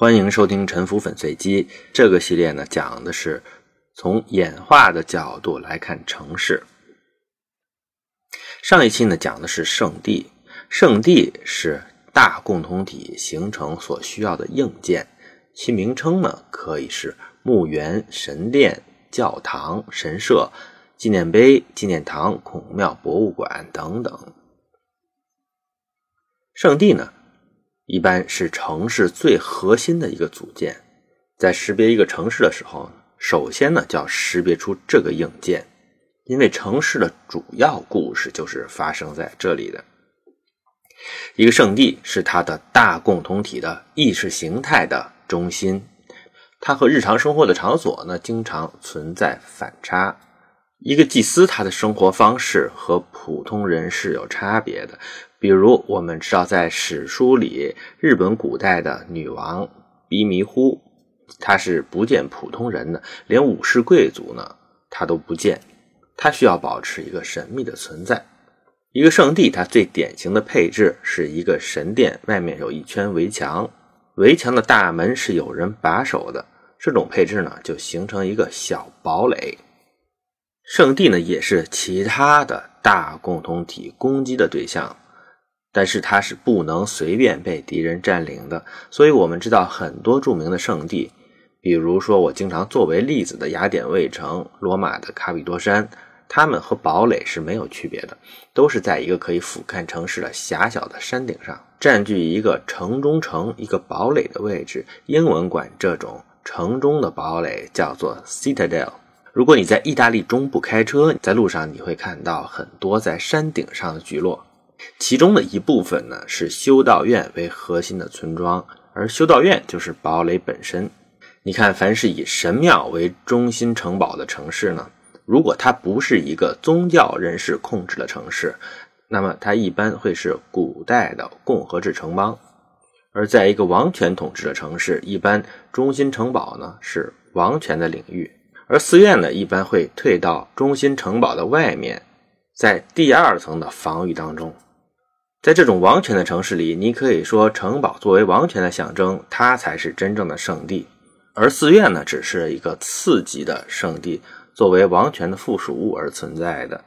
欢迎收听《沉浮粉碎机》这个系列呢，讲的是从演化的角度来看城市。上一期呢，讲的是圣地，圣地是大共同体形成所需要的硬件，其名称呢可以是墓园、神殿、教堂、神社、纪念碑、纪念堂、孔庙、博物馆等等。圣地呢？一般是城市最核心的一个组件，在识别一个城市的时候，首先呢就要识别出这个硬件，因为城市的主要故事就是发生在这里的。一个圣地是它的大共同体的意识形态的中心，它和日常生活的场所呢经常存在反差。一个祭司他的生活方式和普通人是有差别的。比如，我们知道，在史书里，日本古代的女王比弥呼，她是不见普通人的，连武士贵族呢，她都不见，她需要保持一个神秘的存在。一个圣地，它最典型的配置是一个神殿，外面有一圈围墙，围墙的大门是有人把守的。这种配置呢，就形成一个小堡垒。圣地呢，也是其他的大共同体攻击的对象。但是它是不能随便被敌人占领的，所以我们知道很多著名的圣地，比如说我经常作为例子的雅典卫城、罗马的卡比多山，它们和堡垒是没有区别的，都是在一个可以俯瞰城市的狭小的山顶上，占据一个城中城、一个堡垒的位置。英文管这种城中的堡垒叫做 citadel。如果你在意大利中部开车，在路上你会看到很多在山顶上的聚落。其中的一部分呢是修道院为核心的村庄，而修道院就是堡垒本身。你看，凡是以神庙为中心城堡的城市呢，如果它不是一个宗教人士控制的城市，那么它一般会是古代的共和制城邦；而在一个王权统治的城市，一般中心城堡呢是王权的领域，而寺院呢一般会退到中心城堡的外面，在第二层的防御当中。在这种王权的城市里，你可以说城堡作为王权的象征，它才是真正的圣地，而寺院呢，只是一个次级的圣地，作为王权的附属物而存在的。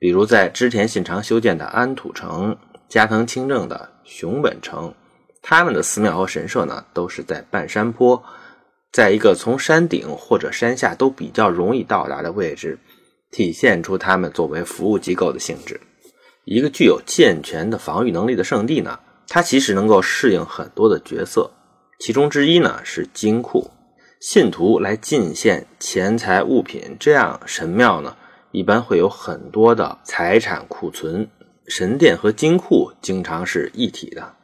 比如在织田信长修建的安土城、加藤清正的熊本城，他们的寺庙和神社呢，都是在半山坡，在一个从山顶或者山下都比较容易到达的位置，体现出他们作为服务机构的性质。一个具有健全的防御能力的圣地呢，它其实能够适应很多的角色，其中之一呢是金库，信徒来进献钱财物品，这样神庙呢一般会有很多的财产库存，神殿和金库经常是一体的。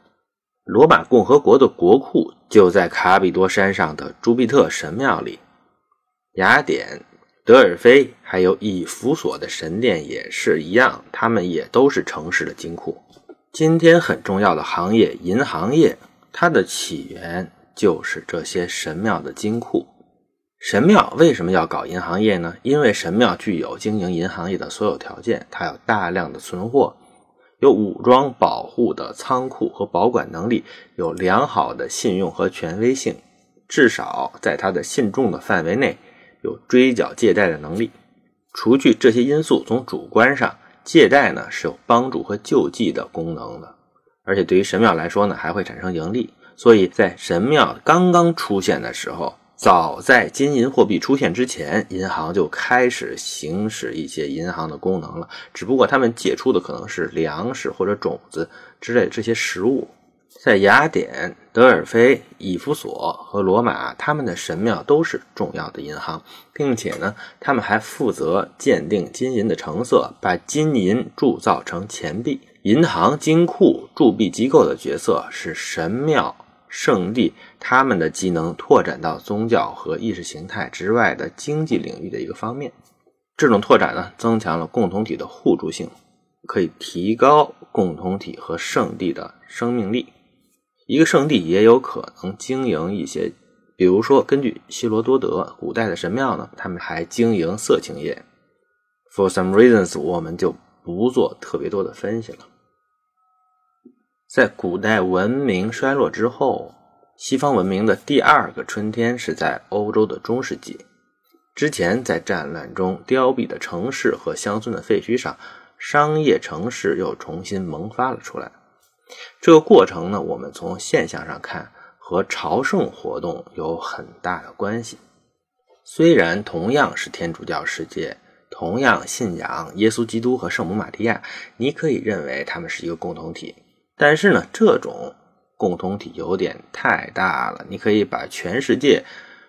罗马共和国的国库就在卡比多山上的朱庇特神庙里，雅典。德尔菲还有以弗所的神殿也是一样，他们也都是城市的金库。今天很重要的行业——银行业，它的起源就是这些神庙的金库。神庙为什么要搞银行业呢？因为神庙具有经营银行业的所有条件，它有大量的存货，有武装保护的仓库和保管能力，有良好的信用和权威性，至少在它的信众的范围内。有追缴借贷的能力，除去这些因素，从主观上，借贷呢是有帮助和救济的功能的，而且对于神庙来说呢，还会产生盈利。所以在神庙刚刚出现的时候，早在金银货币出现之前，银行就开始行使一些银行的功能了，只不过他们借出的可能是粮食或者种子之类的这些食物。在雅典、德尔菲、以弗所和罗马，他们的神庙都是重要的银行，并且呢，他们还负责鉴定金银的成色，把金银铸造成钱币。银行、金库、铸币机构的角色是神庙、圣地他们的机能拓展到宗教和意识形态之外的经济领域的一个方面。这种拓展呢，增强了共同体的互助性，可以提高共同体和圣地的生命力。一个圣地也有可能经营一些，比如说，根据希罗多德，古代的神庙呢，他们还经营色情业。For some reasons，我们就不做特别多的分析了。在古代文明衰落之后，西方文明的第二个春天是在欧洲的中世纪。之前在战乱中凋敝的城市和乡村的废墟上，商业城市又重新萌发了出来。这个过程呢，我们从现象上看，和朝圣活动有很大的关系。虽然同样是天主教世界，同样信仰耶稣基督和圣母玛利亚，你可以认为他们是一个共同体，但是呢，这种共同体有点太大了。你可以把全世界。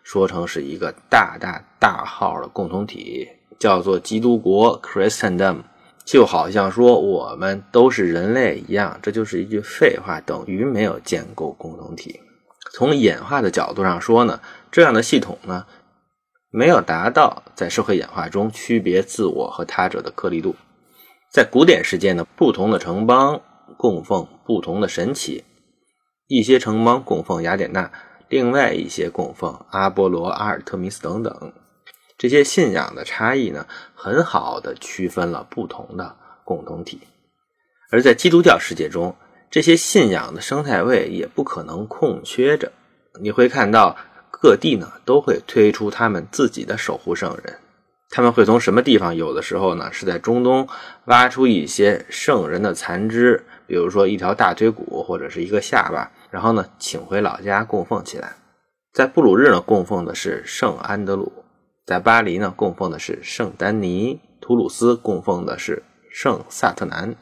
说成是一个大大大号的共同体，叫做基督国 （Christendom），就好像说我们都是人类一样，这就是一句废话，等于没有建构共同体。从演化的角度上说呢，这样的系统呢，没有达到在社会演化中区别自我和他者的颗粒度。在古典世界呢，不同的城邦供奉不同的神祇，一些城邦供奉雅典娜。另外一些供奉阿波罗、阿尔特弥斯等等，这些信仰的差异呢，很好的区分了不同的共同体。而在基督教世界中，这些信仰的生态位也不可能空缺着。你会看到各地呢都会推出他们自己的守护圣人，他们会从什么地方？有的时候呢是在中东挖出一些圣人的残肢，比如说一条大腿骨或者是一个下巴。然后呢，请回老家供奉起来。在布鲁日呢，供奉的是圣安德鲁；在巴黎呢，供奉的是圣丹尼；图鲁斯供奉的是圣萨特南；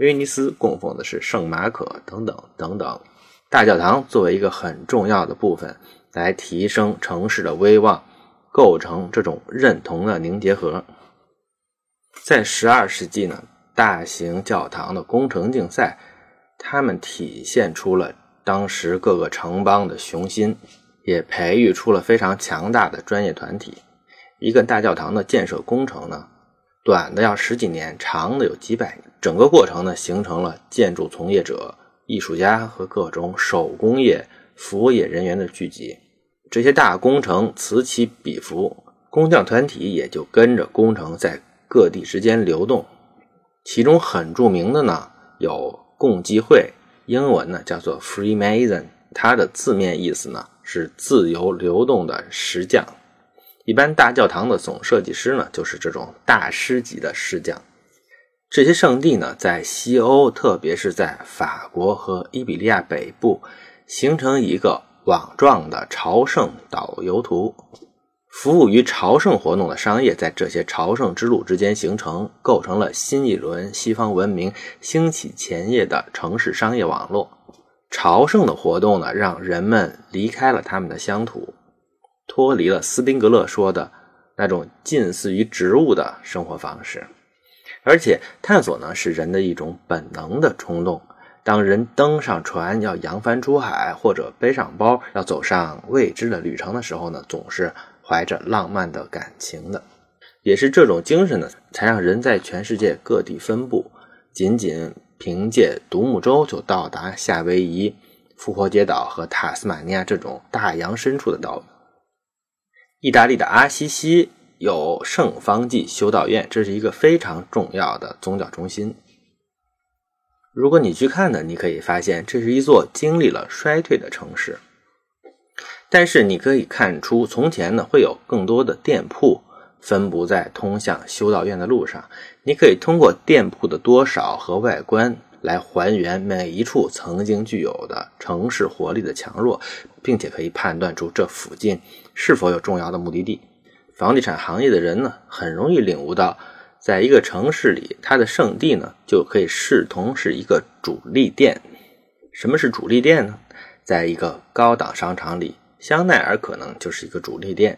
威尼斯供奉的是圣马可，等等等等。大教堂作为一个很重要的部分，来提升城市的威望，构成这种认同的凝结核。在十二世纪呢，大型教堂的工程竞赛，他们体现出了。当时各个城邦的雄心，也培育出了非常强大的专业团体。一个大教堂的建设工程呢，短的要十几年，长的有几百年。整个过程呢，形成了建筑从业者、艺术家和各种手工业、服务业人员的聚集。这些大工程此起彼伏，工匠团体也就跟着工程在各地之间流动。其中很著名的呢，有共济会。英文呢叫做 Freemason，它的字面意思呢是自由流动的石匠。一般大教堂的总设计师呢就是这种大师级的石匠。这些圣地呢在西欧，特别是在法国和伊比利亚北部，形成一个网状的朝圣导游图。服务于朝圣活动的商业，在这些朝圣之路之间形成，构成了新一轮西方文明兴起前夜的城市商业网络。朝圣的活动呢，让人们离开了他们的乡土，脱离了斯宾格勒说的那种近似于植物的生活方式。而且，探索呢，是人的一种本能的冲动。当人登上船要扬帆出海，或者背上包要走上未知的旅程的时候呢，总是。怀着浪漫的感情的，也是这种精神呢，才让人在全世界各地分布。仅仅凭借独木舟就到达夏威夷、复活节岛和塔斯马尼亚这种大洋深处的岛屿。意大利的阿西西有圣方济修道院，这是一个非常重要的宗教中心。如果你去看呢，你可以发现这是一座经历了衰退的城市。但是你可以看出，从前呢会有更多的店铺分布在通向修道院的路上。你可以通过店铺的多少和外观来还原每一处曾经具有的城市活力的强弱，并且可以判断出这附近是否有重要的目的地。房地产行业的人呢，很容易领悟到，在一个城市里，它的圣地呢就可以视同是一个主力店。什么是主力店呢？在一个高档商场里。香奈儿可能就是一个主力店，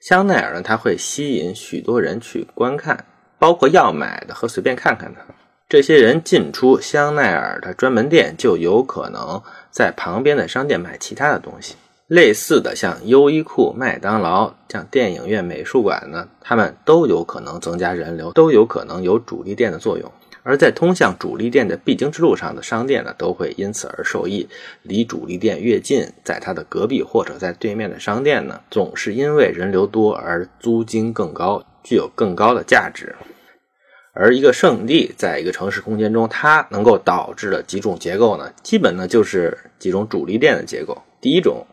香奈儿呢，它会吸引许多人去观看，包括要买的和随便看看的。这些人进出香奈儿的专门店，就有可能在旁边的商店买其他的东西。类似的，像优衣库、麦当劳、像电影院、美术馆呢，他们都有可能增加人流，都有可能有主力店的作用。而在通向主力店的必经之路上的商店呢，都会因此而受益。离主力店越近，在它的隔壁或者在对面的商店呢，总是因为人流多而租金更高，具有更高的价值。而一个圣地在一个城市空间中，它能够导致的几种结构呢，基本呢就是几种主力店的结构。第一种，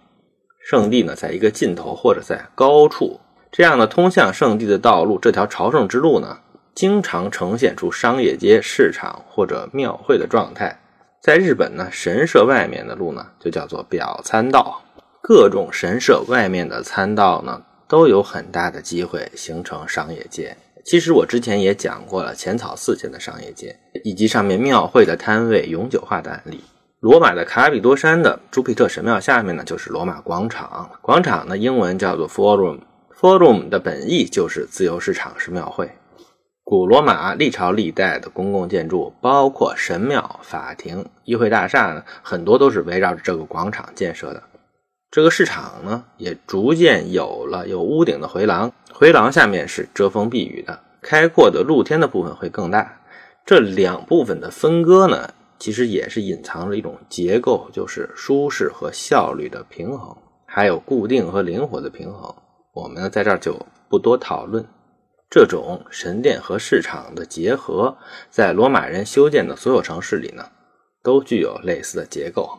圣地呢在一个尽头或者在高处，这样呢通向圣地的道路，这条朝圣之路呢，经常呈现出商业街、市场或者庙会的状态。在日本呢，神社外面的路呢就叫做表参道，各种神社外面的参道呢都有很大的机会形成商业街。其实我之前也讲过了浅草寺前的商业街，以及上面庙会的摊位永久化的案例。罗马的卡比多山的朱庇特神庙下面呢，就是罗马广场。广场呢，英文叫做 Forum，Forum 的本意就是自由市场式庙会。古罗马历朝历代的公共建筑，包括神庙、法庭、议会大厦呢，很多都是围绕着这个广场建设的。这个市场呢，也逐渐有了有屋顶的回廊，回廊下面是遮风避雨的，开阔的露天的部分会更大。这两部分的分割呢？其实也是隐藏着一种结构，就是舒适和效率的平衡，还有固定和灵活的平衡。我们呢在这儿就不多讨论。这种神殿和市场的结合，在罗马人修建的所有城市里呢，都具有类似的结构。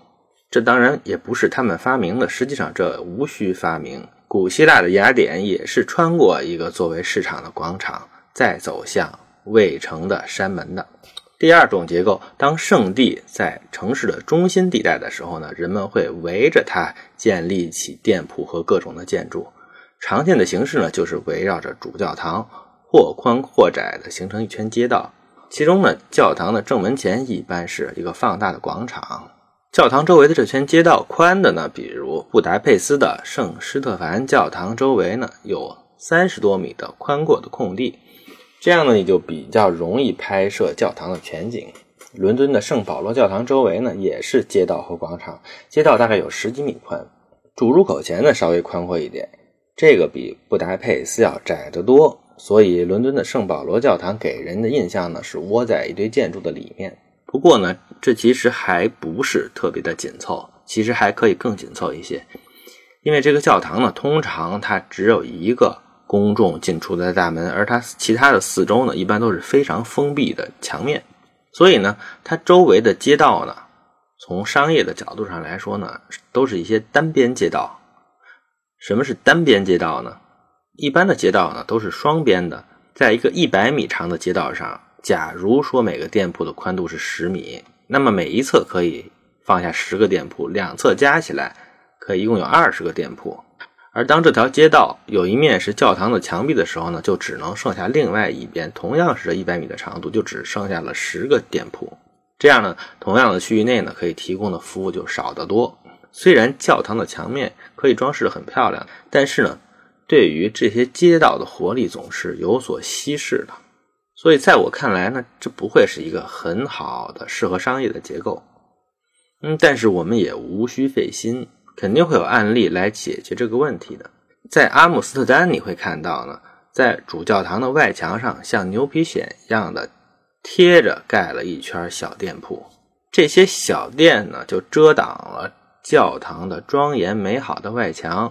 这当然也不是他们发明的，实际上这无需发明。古希腊的雅典也是穿过一个作为市场的广场，再走向卫城的山门的。第二种结构，当圣地在城市的中心地带的时候呢，人们会围着它建立起店铺和各种的建筑。常见的形式呢，就是围绕着主教堂或宽或窄的形成一圈街道。其中呢，教堂的正门前一般是一个放大的广场。教堂周围的这圈街道宽的呢，比如布达佩斯的圣施特凡教堂周围呢，有三十多米的宽阔的空地。这样呢，你就比较容易拍摄教堂的全景。伦敦的圣保罗教堂周围呢，也是街道和广场，街道大概有十几米宽，主入口前呢稍微宽阔一点，这个比布达佩斯要窄得多。所以，伦敦的圣保罗教堂给人的印象呢是窝在一堆建筑的里面。不过呢，这其实还不是特别的紧凑，其实还可以更紧凑一些，因为这个教堂呢，通常它只有一个。公众进出的大门，而它其他的四周呢，一般都是非常封闭的墙面，所以呢，它周围的街道呢，从商业的角度上来说呢，都是一些单边街道。什么是单边街道呢？一般的街道呢，都是双边的，在一个一百米长的街道上，假如说每个店铺的宽度是十米，那么每一侧可以放下十个店铺，两侧加起来可以一共有二十个店铺。而当这条街道有一面是教堂的墙壁的时候呢，就只能剩下另外一边，同样是这一百米的长度，就只剩下了十个店铺。这样呢，同样的区域内呢，可以提供的服务就少得多。虽然教堂的墙面可以装饰的很漂亮，但是呢，对于这些街道的活力总是有所稀释的。所以在我看来呢，这不会是一个很好的适合商业的结构。嗯，但是我们也无需费心。肯定会有案例来解决这个问题的。在阿姆斯特丹，你会看到呢，在主教堂的外墙上，像牛皮癣一样的贴着盖了一圈小店铺。这些小店呢，就遮挡了教堂的庄严美好的外墙，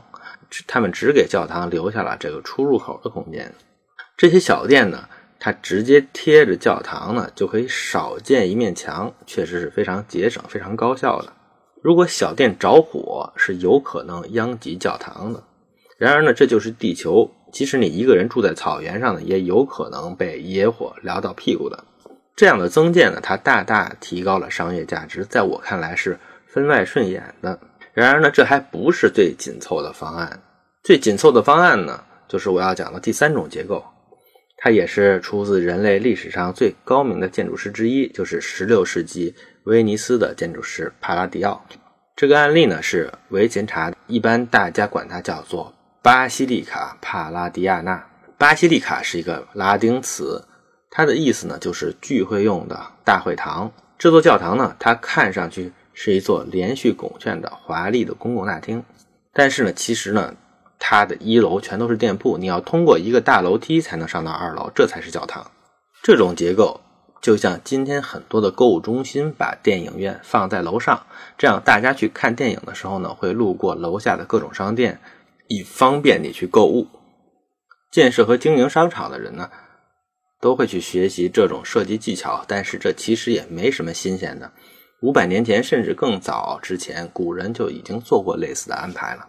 他们只给教堂留下了这个出入口的空间。这些小店呢，它直接贴着教堂呢，就可以少建一面墙，确实是非常节省、非常高效的。如果小店着火，是有可能殃及教堂的。然而呢，这就是地球，即使你一个人住在草原上呢，也有可能被野火燎到屁股的。这样的增建呢，它大大提高了商业价值，在我看来是分外顺眼的。然而呢，这还不是最紧凑的方案。最紧凑的方案呢，就是我要讲的第三种结构，它也是出自人类历史上最高明的建筑师之一，就是16世纪。威尼斯的建筑师帕拉迪奥，这个案例呢是维琴察，一般大家管它叫做巴西利卡帕拉迪亚纳。巴西利卡是一个拉丁词，它的意思呢就是聚会用的大会堂。这座教堂呢，它看上去是一座连续拱券的华丽的公共大厅，但是呢，其实呢，它的一楼全都是店铺，你要通过一个大楼梯才能上到二楼，这才是教堂。这种结构。就像今天很多的购物中心把电影院放在楼上，这样大家去看电影的时候呢，会路过楼下的各种商店，以方便你去购物。建设和经营商场的人呢，都会去学习这种设计技巧，但是这其实也没什么新鲜的。五百年前甚至更早之前，古人就已经做过类似的安排了。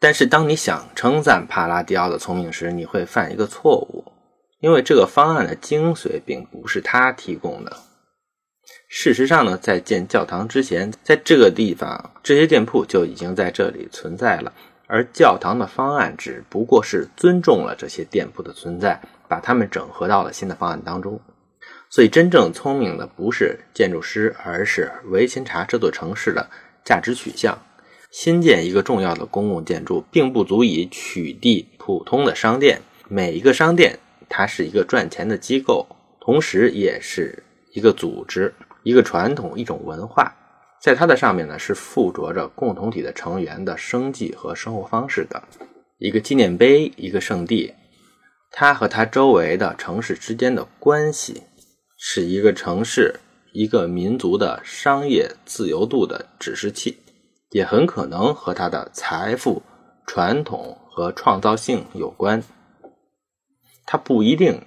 但是，当你想称赞帕拉迪奥的聪明时，你会犯一个错误，因为这个方案的精髓并不是他提供的。事实上呢，在建教堂之前，在这个地方，这些店铺就已经在这里存在了。而教堂的方案只不过是尊重了这些店铺的存在，把它们整合到了新的方案当中。所以，真正聪明的不是建筑师，而是维琴察这座城市的价值取向。新建一个重要的公共建筑，并不足以取缔普通的商店。每一个商店，它是一个赚钱的机构，同时也是一个组织、一个传统、一种文化。在它的上面呢，是附着着共同体的成员的生计和生活方式的一个纪念碑，一个圣地。它和它周围的城市之间的关系，是一个城市、一个民族的商业自由度的指示器，也很可能和它的财富、传统和创造性有关。它不一定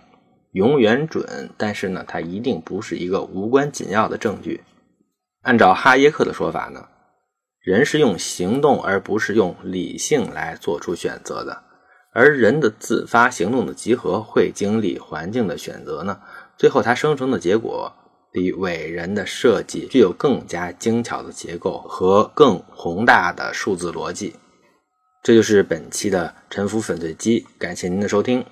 永远准，但是呢，它一定不是一个无关紧要的证据。按照哈耶克的说法呢，人是用行动而不是用理性来做出选择的，而人的自发行动的集合会经历环境的选择呢，最后它生成的结果比伟人的设计具有更加精巧的结构和更宏大的数字逻辑。这就是本期的沉浮粉碎机，感谢您的收听。